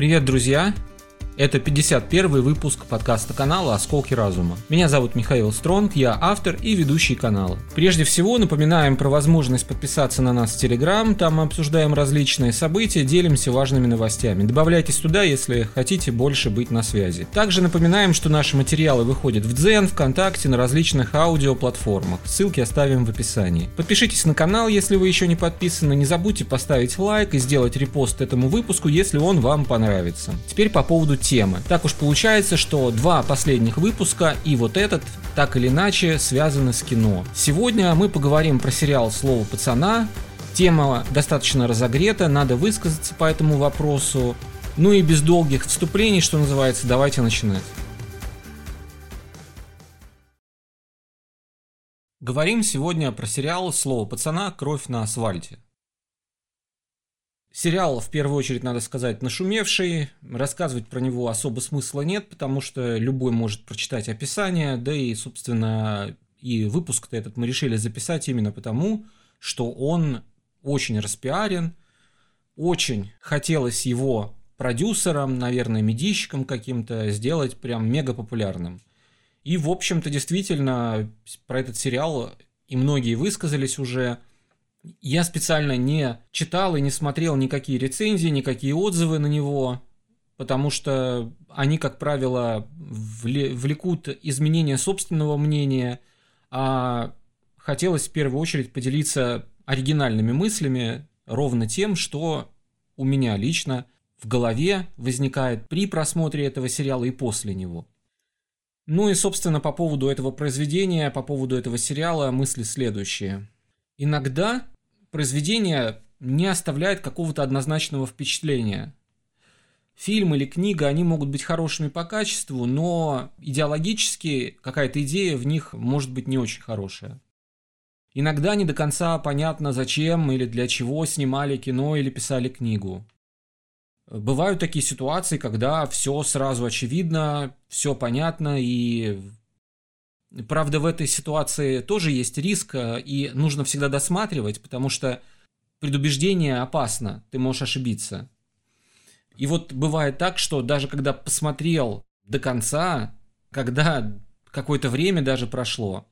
Привет, друзья! Это 51 выпуск подкаста канала «Осколки разума». Меня зовут Михаил Стронг, я автор и ведущий канала. Прежде всего, напоминаем про возможность подписаться на нас в Телеграм, там мы обсуждаем различные события, делимся важными новостями. Добавляйтесь туда, если хотите больше быть на связи. Также напоминаем, что наши материалы выходят в Дзен, ВКонтакте, на различных аудиоплатформах. Ссылки оставим в описании. Подпишитесь на канал, если вы еще не подписаны, не забудьте поставить лайк и сделать репост этому выпуску, если он вам понравится. Теперь по поводу. Так уж получается, что два последних выпуска и вот этот так или иначе связаны с кино. Сегодня мы поговорим про сериал «Слово пацана». Тема достаточно разогрета, надо высказаться по этому вопросу. Ну и без долгих вступлений, что называется, давайте начинать. Говорим сегодня про сериал «Слово пацана. Кровь на асфальте». Сериал, в первую очередь, надо сказать, нашумевший. Рассказывать про него особо смысла нет, потому что любой может прочитать описание, да и, собственно, и выпуск-то этот мы решили записать именно потому, что он очень распиарен, очень хотелось его продюсерам, наверное, медийщикам каким-то сделать прям мега популярным. И, в общем-то, действительно, про этот сериал и многие высказались уже – я специально не читал и не смотрел никакие рецензии, никакие отзывы на него, потому что они, как правило, влекут изменение собственного мнения, а хотелось в первую очередь поделиться оригинальными мыслями, ровно тем, что у меня лично в голове возникает при просмотре этого сериала и после него. Ну и, собственно, по поводу этого произведения, по поводу этого сериала мысли следующие – Иногда произведение не оставляет какого-то однозначного впечатления. Фильм или книга, они могут быть хорошими по качеству, но идеологически какая-то идея в них может быть не очень хорошая. Иногда не до конца понятно, зачем или для чего снимали кино или писали книгу. Бывают такие ситуации, когда все сразу очевидно, все понятно и Правда, в этой ситуации тоже есть риск, э, и нужно всегда досматривать, потому что предубеждение опасно, ты можешь ошибиться. И вот бывает так, что даже когда посмотрел до конца, когда какое-то время даже прошло,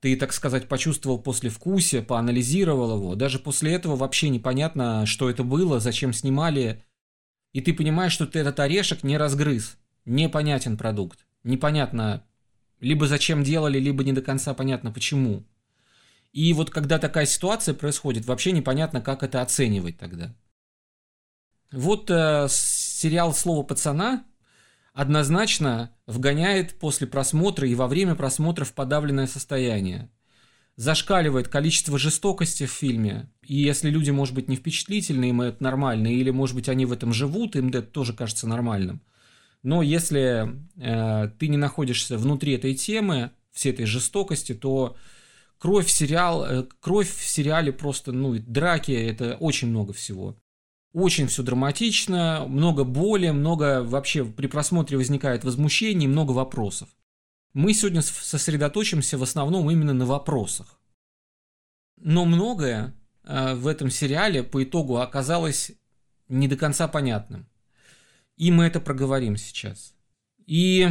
ты, так сказать, почувствовал после вкуса, поанализировал его, даже после этого вообще непонятно, что это было, зачем снимали, и ты понимаешь, что ты этот орешек не разгрыз, непонятен продукт, непонятно, либо зачем делали, либо не до конца понятно почему. И вот когда такая ситуация происходит, вообще непонятно, как это оценивать тогда. Вот э, сериал «Слово пацана» однозначно вгоняет после просмотра и во время просмотра в подавленное состояние. Зашкаливает количество жестокости в фильме. И если люди, может быть, не впечатлительны, им это нормально, или, может быть, они в этом живут, им это тоже кажется нормальным – но если э, ты не находишься внутри этой темы, всей этой жестокости, то кровь сериал, э, кровь в сериале просто, ну, драки, это очень много всего. Очень все драматично, много боли, много вообще при просмотре возникает возмущений, много вопросов. Мы сегодня сосредоточимся в основном именно на вопросах. Но многое э, в этом сериале по итогу оказалось не до конца понятным. И мы это проговорим сейчас. И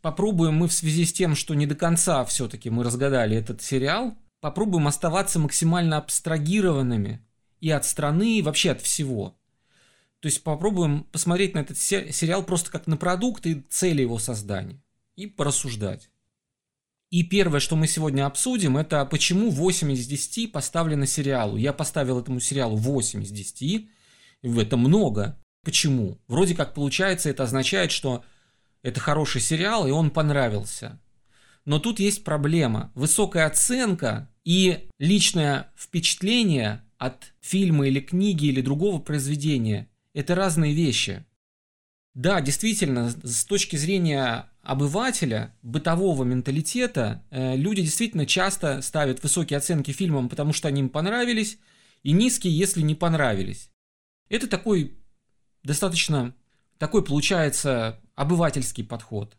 попробуем мы в связи с тем, что не до конца все-таки мы разгадали этот сериал, попробуем оставаться максимально абстрагированными и от страны, и вообще от всего. То есть попробуем посмотреть на этот сериал просто как на продукт и цели его создания. И порассуждать. И первое, что мы сегодня обсудим, это почему 8 из 10 поставлено сериалу. Я поставил этому сериалу 8 из 10. Это много. Почему? Вроде как получается, это означает, что это хороший сериал, и он понравился. Но тут есть проблема. Высокая оценка и личное впечатление от фильма или книги или другого произведения – это разные вещи. Да, действительно, с точки зрения обывателя, бытового менталитета, э, люди действительно часто ставят высокие оценки фильмам, потому что они им понравились, и низкие, если не понравились. Это такой достаточно такой получается обывательский подход.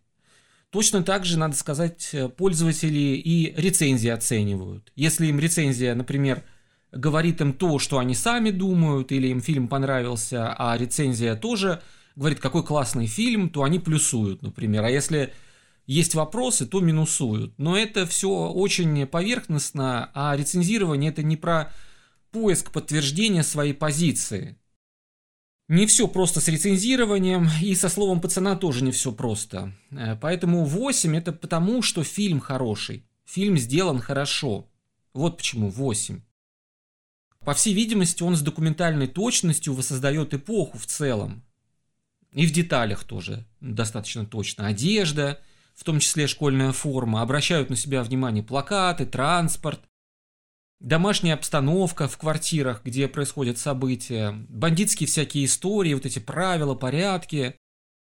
Точно так же, надо сказать, пользователи и рецензии оценивают. Если им рецензия, например, говорит им то, что они сами думают, или им фильм понравился, а рецензия тоже говорит, какой классный фильм, то они плюсуют, например. А если есть вопросы, то минусуют. Но это все очень поверхностно, а рецензирование это не про поиск подтверждения своей позиции. Не все просто с рецензированием, и со словом пацана тоже не все просто. Э, поэтому 8 это потому, что фильм хороший. Фильм сделан хорошо. Вот почему 8. По всей видимости, он с документальной точностью воссоздает эпоху в целом. И в деталях тоже достаточно точно. Одежда, в том числе школьная форма, обращают на себя внимание плакаты, транспорт, домашняя обстановка в квартирах, где происходят события, бандитские всякие истории, вот эти правила, порядки.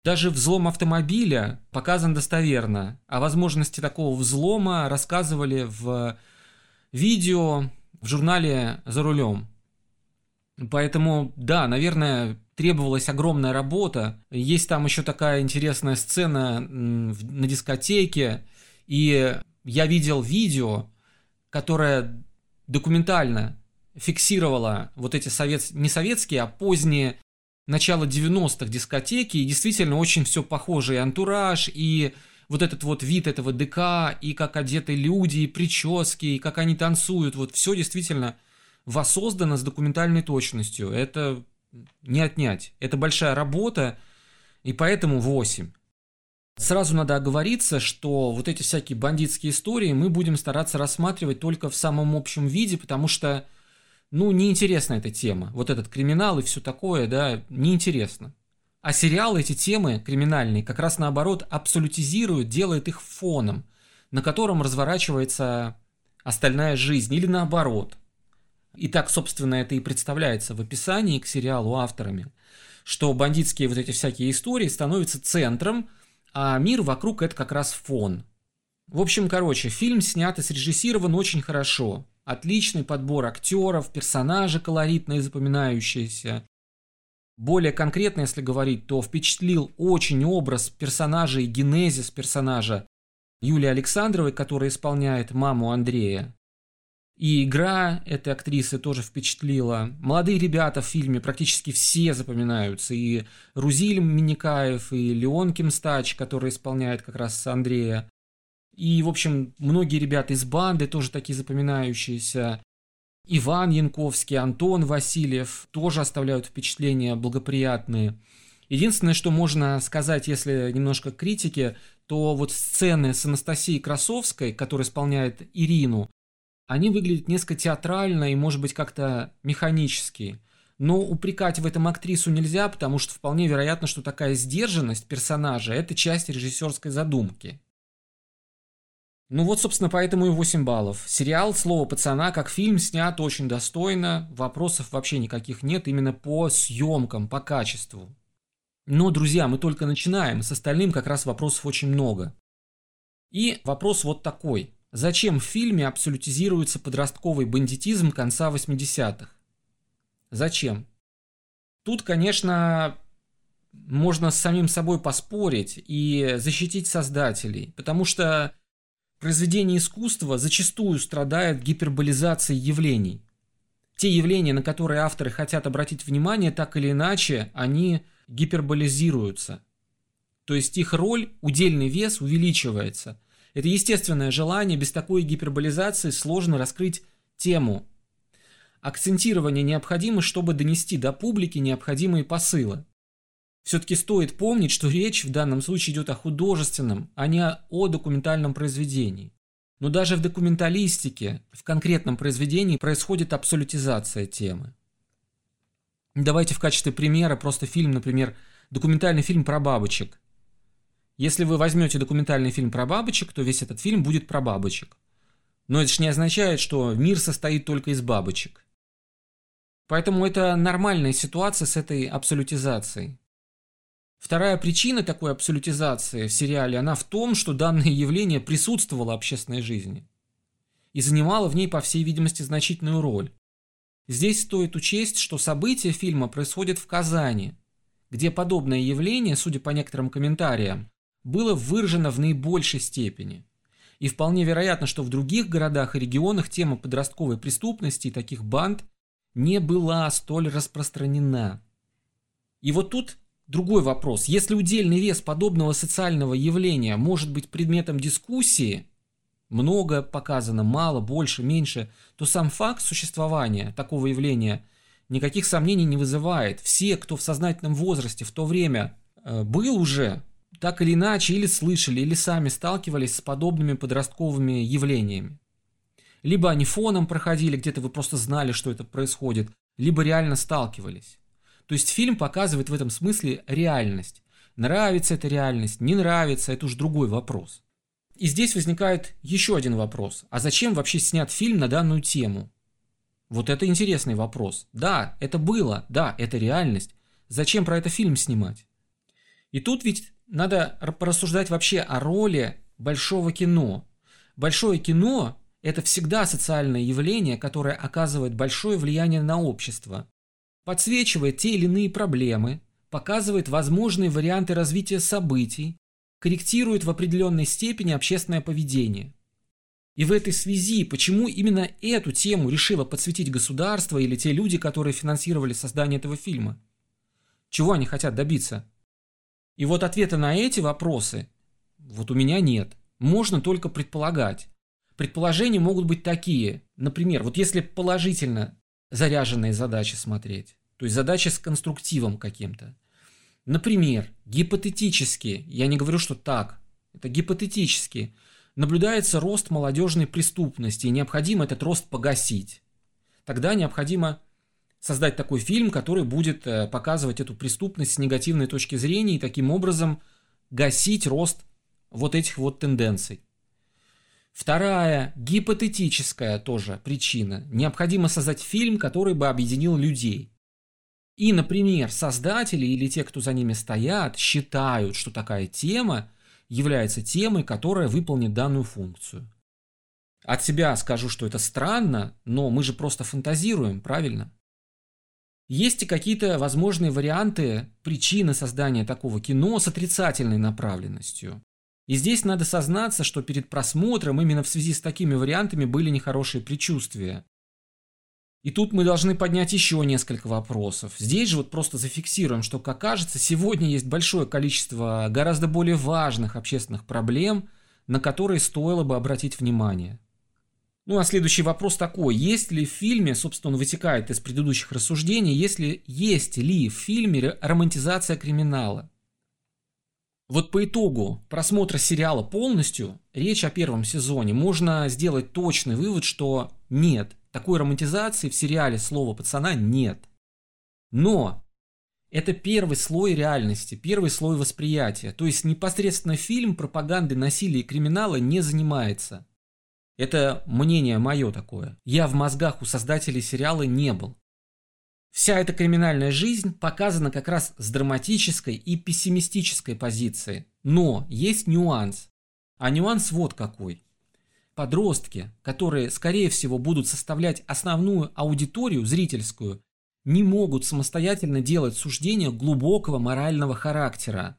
Даже взлом автомобиля показан достоверно. О возможности такого взлома рассказывали в видео в журнале «За рулем». Поэтому, да, наверное, требовалась огромная работа. Есть там еще такая интересная сцена на дискотеке, и я видел видео, которое документально фиксировало вот эти совет... не советские, а поздние начало 90-х дискотеки, и действительно очень все похоже, и антураж, и вот этот вот вид этого ДК, и как одеты люди, и прически, и как они танцуют, вот все действительно воссоздано с документальной точностью. Это не отнять. Это большая работа, и поэтому 8. Сразу надо оговориться, что вот эти всякие бандитские истории мы будем стараться рассматривать только в самом общем виде, потому что, ну, неинтересна эта тема. Вот этот криминал и все такое, да, неинтересно. А сериалы эти темы криминальные как раз наоборот абсолютизируют, делают их фоном, на котором разворачивается остальная жизнь, или наоборот. И так, собственно, это и представляется в описании к сериалу авторами, что бандитские вот эти всякие истории становятся центром, а мир вокруг это как раз фон. В общем, короче, фильм снят и срежиссирован очень хорошо. Отличный подбор актеров, персонажи колоритные, запоминающиеся. Более конкретно, если говорить, то впечатлил очень образ персонажа и генезис персонажа Юлии Александровой, которая исполняет маму Андрея. И игра этой актрисы тоже впечатлила. Молодые ребята в фильме практически все запоминаются. И Рузиль Миникаев, и Леон Кимстач, который исполняет как раз Андрея. И, в общем, многие ребята из банды тоже такие запоминающиеся. Иван Янковский, Антон Васильев тоже оставляют впечатления благоприятные. Единственное, что можно сказать, если немножко критики, то вот сцены с Анастасией Красовской, которая исполняет Ирину, они выглядят несколько театрально и, может быть, как-то механически. Но упрекать в этом актрису нельзя, потому что вполне вероятно, что такая сдержанность персонажа – это часть режиссерской задумки. Ну вот, собственно, поэтому и 8 баллов. Сериал «Слово пацана» как фильм снят очень достойно, вопросов вообще никаких нет именно по съемкам, по качеству. Но, друзья, мы только начинаем, с остальным как раз вопросов очень много. И вопрос вот такой – Зачем в фильме абсолютизируется подростковый бандитизм конца 80-х? Зачем? Тут, конечно, можно с самим собой поспорить и защитить создателей, потому что произведение искусства зачастую страдает гиперболизацией явлений. Те явления, на которые авторы хотят обратить внимание, так или иначе, они гиперболизируются. То есть их роль, удельный вес увеличивается – это естественное желание, без такой гиперболизации сложно раскрыть тему. Акцентирование необходимо, чтобы донести до публики необходимые посылы. Все-таки стоит помнить, что речь в данном случае идет о художественном, а не о документальном произведении. Но даже в документалистике, в конкретном произведении происходит абсолютизация темы. Давайте в качестве примера просто фильм, например, документальный фильм про бабочек. Если вы возьмете документальный фильм про бабочек, то весь этот фильм будет про бабочек. Но это же не означает, что мир состоит только из бабочек. Поэтому это нормальная ситуация с этой абсолютизацией. Вторая причина такой абсолютизации в сериале, она в том, что данное явление присутствовало в общественной жизни и занимало в ней, по всей видимости, значительную роль. Здесь стоит учесть, что события фильма происходят в Казани, где подобное явление, судя по некоторым комментариям, было выражено в наибольшей степени. И вполне вероятно, что в других городах и регионах тема подростковой преступности и таких банд не была столь распространена. И вот тут другой вопрос. Если удельный вес подобного социального явления может быть предметом дискуссии, много показано, мало, больше, меньше, то сам факт существования такого явления никаких сомнений не вызывает. Все, кто в сознательном возрасте в то время э, был уже, так или иначе, или слышали, или сами сталкивались с подобными подростковыми явлениями. Либо они фоном проходили, где-то вы просто знали, что это происходит, либо реально сталкивались. То есть фильм показывает в этом смысле реальность. Нравится эта реальность, не нравится, это уж другой вопрос. И здесь возникает еще один вопрос. А зачем вообще снят фильм на данную тему? Вот это интересный вопрос. Да, это было, да, это реальность. Зачем про это фильм снимать? И тут ведь надо порассуждать вообще о роли большого кино. Большое кино – это всегда социальное явление, которое оказывает большое влияние на общество. Подсвечивает те или иные проблемы, показывает возможные варианты развития событий, корректирует в определенной степени общественное поведение. И в этой связи, почему именно эту тему решило подсветить государство или те люди, которые финансировали создание этого фильма? Чего они хотят добиться? И вот ответа на эти вопросы вот у меня нет. Можно только предполагать. Предположения могут быть такие. Например, вот если положительно заряженные задачи смотреть, то есть задачи с конструктивом каким-то – Например, гипотетически, я не говорю, что так, это гипотетически, наблюдается рост молодежной преступности, и необходимо этот рост погасить. Тогда необходимо создать такой фильм, который будет э, показывать эту преступность с негативной точки зрения и таким образом гасить рост вот этих вот тенденций. Вторая, гипотетическая тоже причина. Необходимо создать фильм, который бы объединил людей. И, например, создатели или те, кто за ними стоят, считают, что такая тема является темой, которая выполнит данную функцию. От себя скажу, что это странно, но мы же просто фантазируем, правильно? Есть и какие-то возможные варианты причины создания такого кино с отрицательной направленностью. И здесь надо сознаться, что перед просмотром именно в связи с такими вариантами были нехорошие предчувствия. И тут мы должны поднять еще несколько вопросов. Здесь же вот просто зафиксируем, что, как кажется, сегодня есть большое количество гораздо более важных общественных проблем, на которые стоило бы обратить внимание. Ну а следующий вопрос такой. Есть ли в фильме, собственно, он вытекает из предыдущих рассуждений, если, есть ли в фильме романтизация криминала? Вот по итогу просмотра сериала полностью, речь о первом сезоне, можно сделать точный вывод, что нет, такой романтизации в сериале «Слово пацана» нет. Но это первый слой реальности, первый слой восприятия. То есть непосредственно фильм пропаганды насилия и криминала не занимается. Это мнение мое такое. Я в мозгах у создателей сериала не был. Вся эта криминальная жизнь показана как раз с драматической и пессимистической позиции. Но есть нюанс. А нюанс вот какой подростки, которые, скорее всего, будут составлять основную аудиторию зрительскую, не могут самостоятельно делать суждения глубокого морального характера.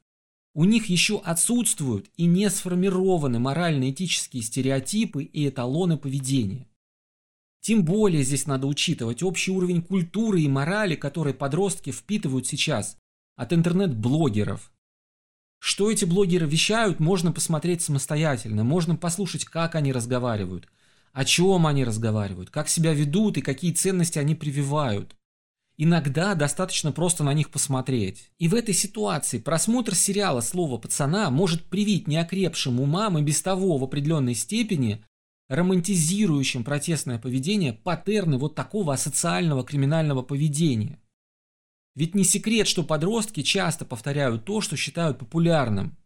У них еще отсутствуют и не сформированы морально-этические стереотипы и эталоны поведения. Тем более здесь надо учитывать общий уровень культуры и морали, который подростки впитывают сейчас от интернет-блогеров, что эти блогеры вещают, можно посмотреть самостоятельно, можно послушать, как они разговаривают, о чем они разговаривают, как себя ведут и какие ценности они прививают. Иногда достаточно просто на них посмотреть. И в этой ситуации просмотр сериала «Слово пацана» может привить неокрепшим умам и без того в определенной степени романтизирующим протестное поведение паттерны вот такого асоциального криминального поведения. Ведь не секрет, что подростки часто повторяют то, что считают популярным.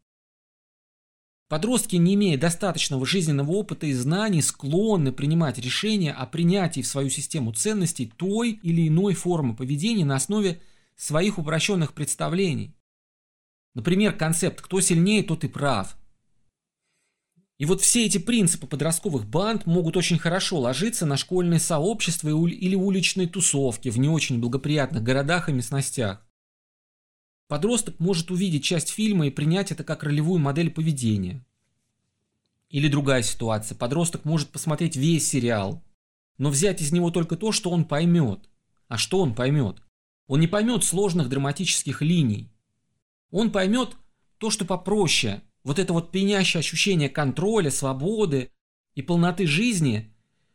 Подростки, не имея достаточного жизненного опыта и знаний, склонны принимать решения о принятии в свою систему ценностей той или иной формы поведения на основе своих упрощенных представлений. Например, концепт «кто сильнее, тот и прав», и вот все эти принципы подростковых банд могут очень хорошо ложиться на школьные сообщества или уличные тусовки в не очень благоприятных городах и местностях. Подросток может увидеть часть фильма и принять это как ролевую модель поведения. Или другая ситуация. Подросток может посмотреть весь сериал, но взять из него только то, что он поймет. А что он поймет? Он не поймет сложных драматических линий. он поймет то, что попроще. Вот это вот пенящее ощущение контроля, свободы и полноты жизни,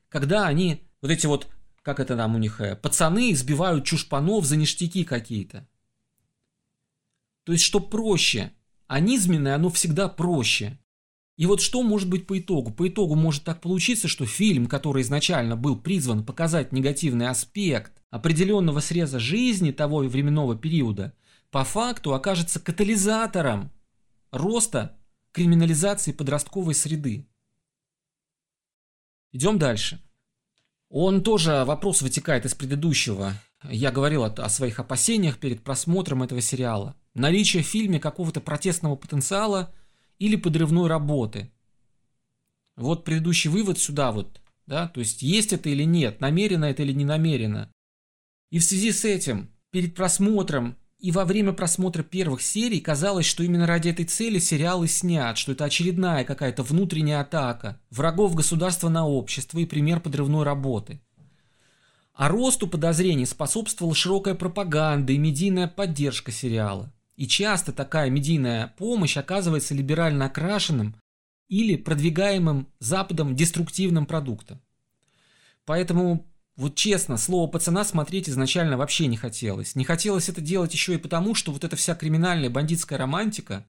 когда они, вот эти вот, как это там у них, э, пацаны избивают чушпанов за ништяки какие-то. То есть, что проще. А низменное, оно всегда проще. И вот что может быть по итогу? По итогу может так получиться, что фильм, который изначально был призван показать негативный аспект определенного среза жизни того временного периода, по факту окажется катализатором роста криминализации подростковой среды. Идем дальше. Он тоже, вопрос вытекает из предыдущего. Я говорил о, о своих опасениях перед просмотром этого сериала. Наличие в фильме какого-то протестного потенциала или подрывной работы. Вот предыдущий вывод сюда вот, да, то есть есть это или нет, намеренно это или не намеренно. И в связи с этим, перед просмотром и во время просмотра первых серий казалось, что именно ради этой цели сериал и снят, что это очередная какая-то внутренняя атака врагов государства на общество и пример подрывной работы. А росту подозрений способствовала широкая пропаганда и медийная поддержка сериала. И часто такая медийная помощь оказывается либерально окрашенным или продвигаемым Западом деструктивным продуктом. Поэтому, вот честно, слово пацана смотреть изначально вообще не хотелось. Не хотелось это делать еще и потому, что вот эта вся криминальная бандитская романтика,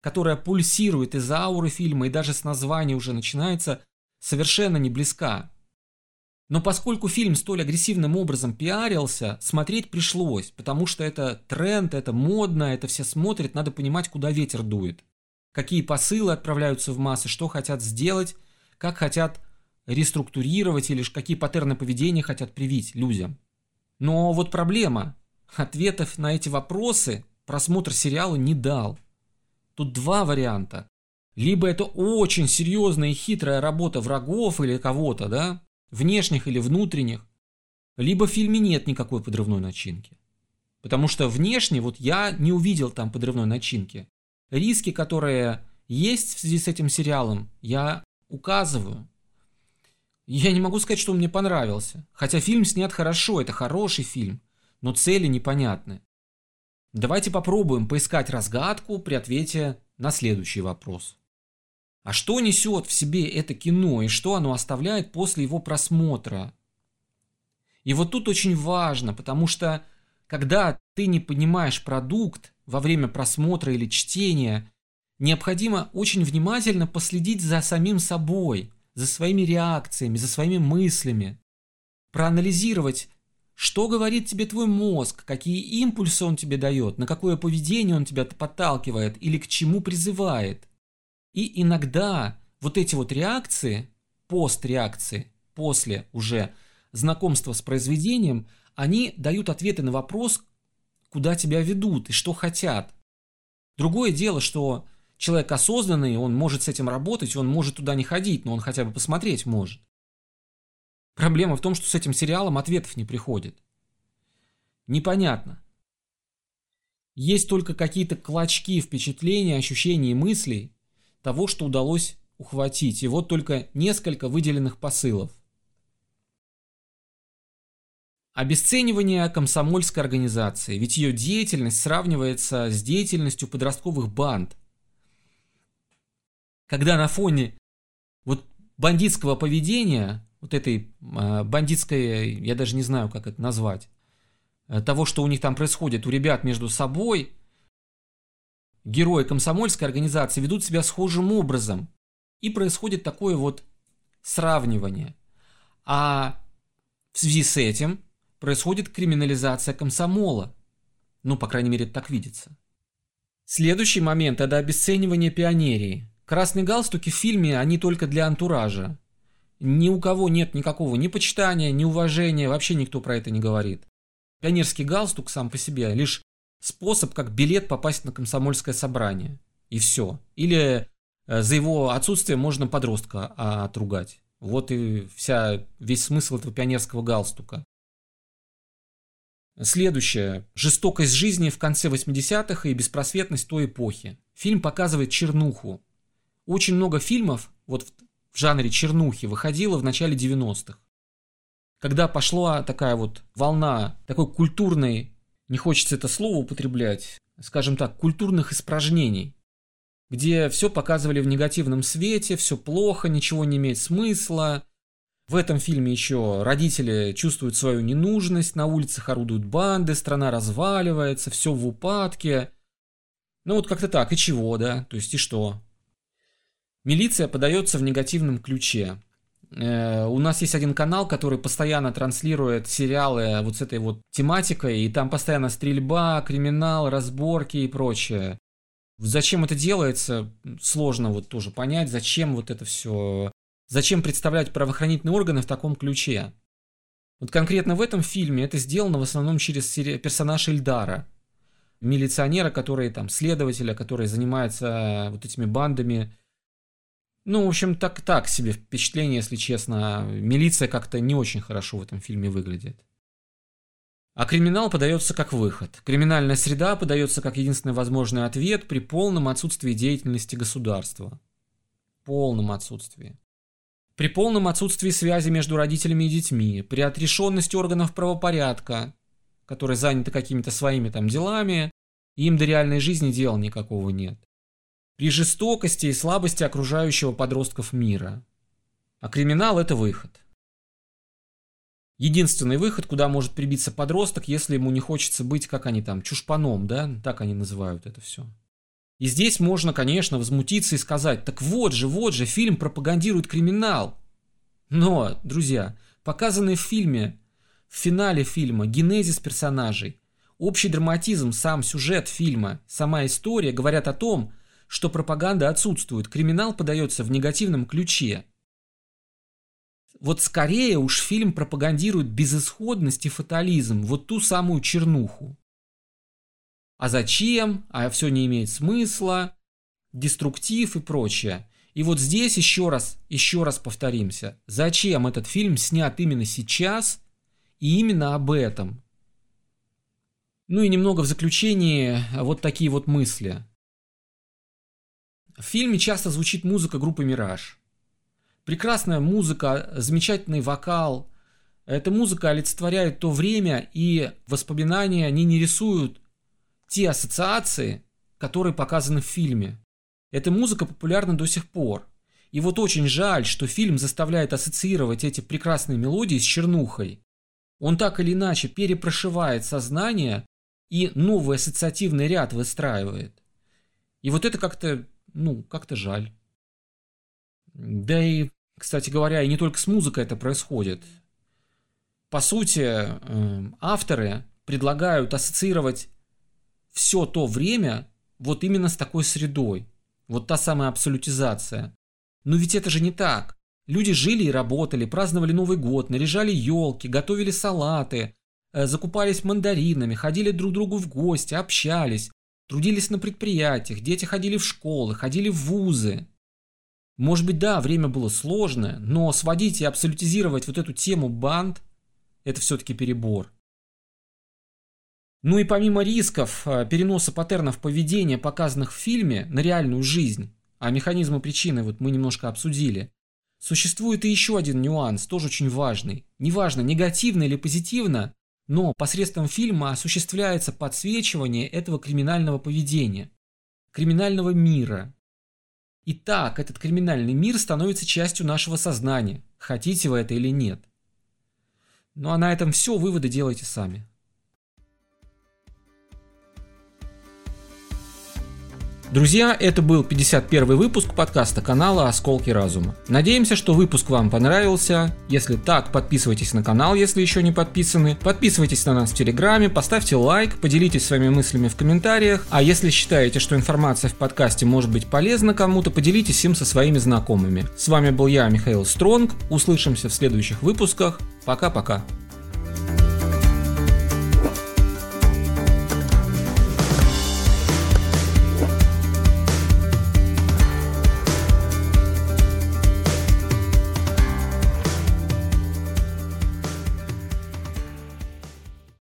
которая пульсирует из ауры фильма и даже с названия уже начинается, совершенно не близка. Но поскольку фильм столь агрессивным образом пиарился, смотреть пришлось, потому что это тренд, это модно, это все смотрят, надо понимать, куда ветер дует. Какие посылы отправляются в массы, что хотят сделать, как хотят реструктурировать или какие паттерны поведения хотят привить людям. Но вот проблема. Ответов на эти вопросы просмотр сериала не дал. Тут два варианта. Либо это очень серьезная и хитрая работа врагов или кого-то, да, внешних или внутренних, либо в фильме нет никакой подрывной начинки. Потому что внешне вот я не увидел там подрывной начинки. Риски, которые есть в связи с этим сериалом, я указываю. Я не могу сказать, что он мне понравился. Хотя фильм снят хорошо, это хороший фильм, но цели непонятны. Давайте попробуем поискать разгадку при ответе на следующий вопрос. А что несет в себе это кино и что оно оставляет после его просмотра? И вот тут очень важно, потому что когда ты не понимаешь продукт во время просмотра или чтения, необходимо очень внимательно последить за самим собой, за своими реакциями, за своими мыслями, проанализировать, что говорит тебе твой мозг, какие импульсы он тебе дает, на какое поведение он тебя подталкивает или к чему призывает. И иногда вот эти вот реакции, постреакции, после уже знакомства с произведением, они дают ответы на вопрос, куда тебя ведут и что хотят. Другое дело, что человек осознанный, он может с этим работать, он может туда не ходить, но он хотя бы посмотреть может. Проблема в том, что с этим сериалом ответов не приходит. Непонятно. Есть только какие-то клочки впечатлений, ощущений и мыслей, того, что удалось ухватить. И вот только несколько выделенных посылов. Обесценивание комсомольской организации, ведь ее деятельность сравнивается с деятельностью подростковых банд. Когда на фоне вот бандитского поведения, вот этой э, бандитской, я даже не знаю, как это назвать, э, того, что у них там происходит у ребят между собой, герои комсомольской организации ведут себя схожим образом. И происходит такое вот сравнивание. А в связи с этим происходит криминализация комсомола. Ну, по крайней мере, так видится. Следующий момент – это обесценивание пионерии. Красные галстуки в фильме, они только для антуража. Ни у кого нет никакого ни почитания, ни уважения, вообще никто про это не говорит. Пионерский галстук сам по себе лишь способ, как билет попасть на комсомольское собрание. И все. Или э, за его отсутствие можно подростка а, отругать. Вот и вся, весь смысл этого пионерского галстука. Следующее. Жестокость жизни в конце 80-х и беспросветность той эпохи. Фильм показывает чернуху. Очень много фильмов вот в жанре чернухи выходило в начале 90-х. Когда пошла такая вот волна такой культурной не хочется это слово употреблять, скажем так, культурных испражнений, где все показывали в негативном свете, все плохо, ничего не имеет смысла. В этом фильме еще родители чувствуют свою ненужность, на улицах орудуют банды, страна разваливается, все в упадке. Ну вот как-то так, и чего, да? То есть и что? Милиция подается в негативном ключе. Э, у нас есть один канал, который постоянно транслирует сериалы вот с этой вот тематикой, и там постоянно стрельба, криминал, разборки и прочее. Зачем это делается, сложно вот тоже понять, зачем вот это все, зачем представлять правоохранительные органы в таком ключе. Вот конкретно в этом фильме это сделано в основном через персонажа Ильдара, милиционера, который там, следователя, который занимается вот этими бандами, ну, в общем, так, так себе впечатление, если честно. Милиция как-то не очень хорошо в этом фильме выглядит. А криминал подается как выход. Криминальная среда подается как единственный возможный ответ при полном отсутствии деятельности государства. Полном отсутствии. При полном отсутствии связи между родителями и детьми, при отрешенности органов правопорядка, которые заняты какими-то своими там делами, им до реальной жизни дела никакого нет при жестокости и слабости окружающего подростков мира. А криминал – это выход. Единственный выход, куда может прибиться подросток, если ему не хочется быть, как они там, чушпаном, да, так они называют это все. И здесь можно, конечно, возмутиться и сказать, так вот же, вот же, фильм пропагандирует криминал. Но, друзья, показанный в фильме, в финале фильма, генезис персонажей, общий драматизм, сам сюжет фильма, сама история говорят о том, что пропаганда отсутствует, криминал подается в негативном ключе. Вот скорее уж фильм пропагандирует безысходность и фатализм, вот ту самую чернуху. А зачем? А все не имеет смысла, деструктив и прочее. И вот здесь еще раз, еще раз повторимся. Зачем этот фильм снят именно сейчас и именно об этом? Ну и немного в заключении вот такие вот мысли. В фильме часто звучит музыка группы «Мираж». Прекрасная музыка, замечательный вокал. Эта музыка олицетворяет то время, и воспоминания, они не рисуют те ассоциации, которые показаны в фильме. Эта музыка популярна до сих пор. И вот очень жаль, что фильм заставляет ассоциировать эти прекрасные мелодии с чернухой. Он так или иначе перепрошивает сознание и новый ассоциативный ряд выстраивает. И вот это как-то ну, как-то жаль. Да и, кстати говоря, и не только с музыкой это происходит. По сути, эм, авторы предлагают ассоциировать все то время вот именно с такой средой. Вот та самая абсолютизация. Но ведь это же не так. Люди жили и работали, праздновали Новый год, наряжали елки, готовили салаты, э, закупались мандаринами, ходили друг к другу в гости, общались, трудились на предприятиях, дети ходили в школы, ходили в вузы. Может быть, да, время было сложное, но сводить и абсолютизировать вот эту тему банд – это все-таки перебор. Ну и помимо рисков а, переноса паттернов поведения, показанных в фильме, на реальную жизнь, а механизмы причины вот мы немножко обсудили, существует и еще один нюанс, тоже очень важный. Неважно, негативно или позитивно, но посредством фильма осуществляется подсвечивание этого криминального поведения, криминального мира. И так этот криминальный мир становится частью нашего сознания, хотите вы это или нет. Ну а на этом все, выводы делайте сами. Друзья, это был 51 выпуск подкаста канала «Осколки разума». Надеемся, что выпуск вам понравился. Если так, подписывайтесь на канал, если еще не подписаны. Подписывайтесь на нас в Телеграме, поставьте лайк, поделитесь своими мыслями в комментариях. А если считаете, что информация в подкасте может быть полезна кому-то, поделитесь им со своими знакомыми. С вами был я, Михаил Стронг. Услышимся в следующих выпусках. Пока-пока.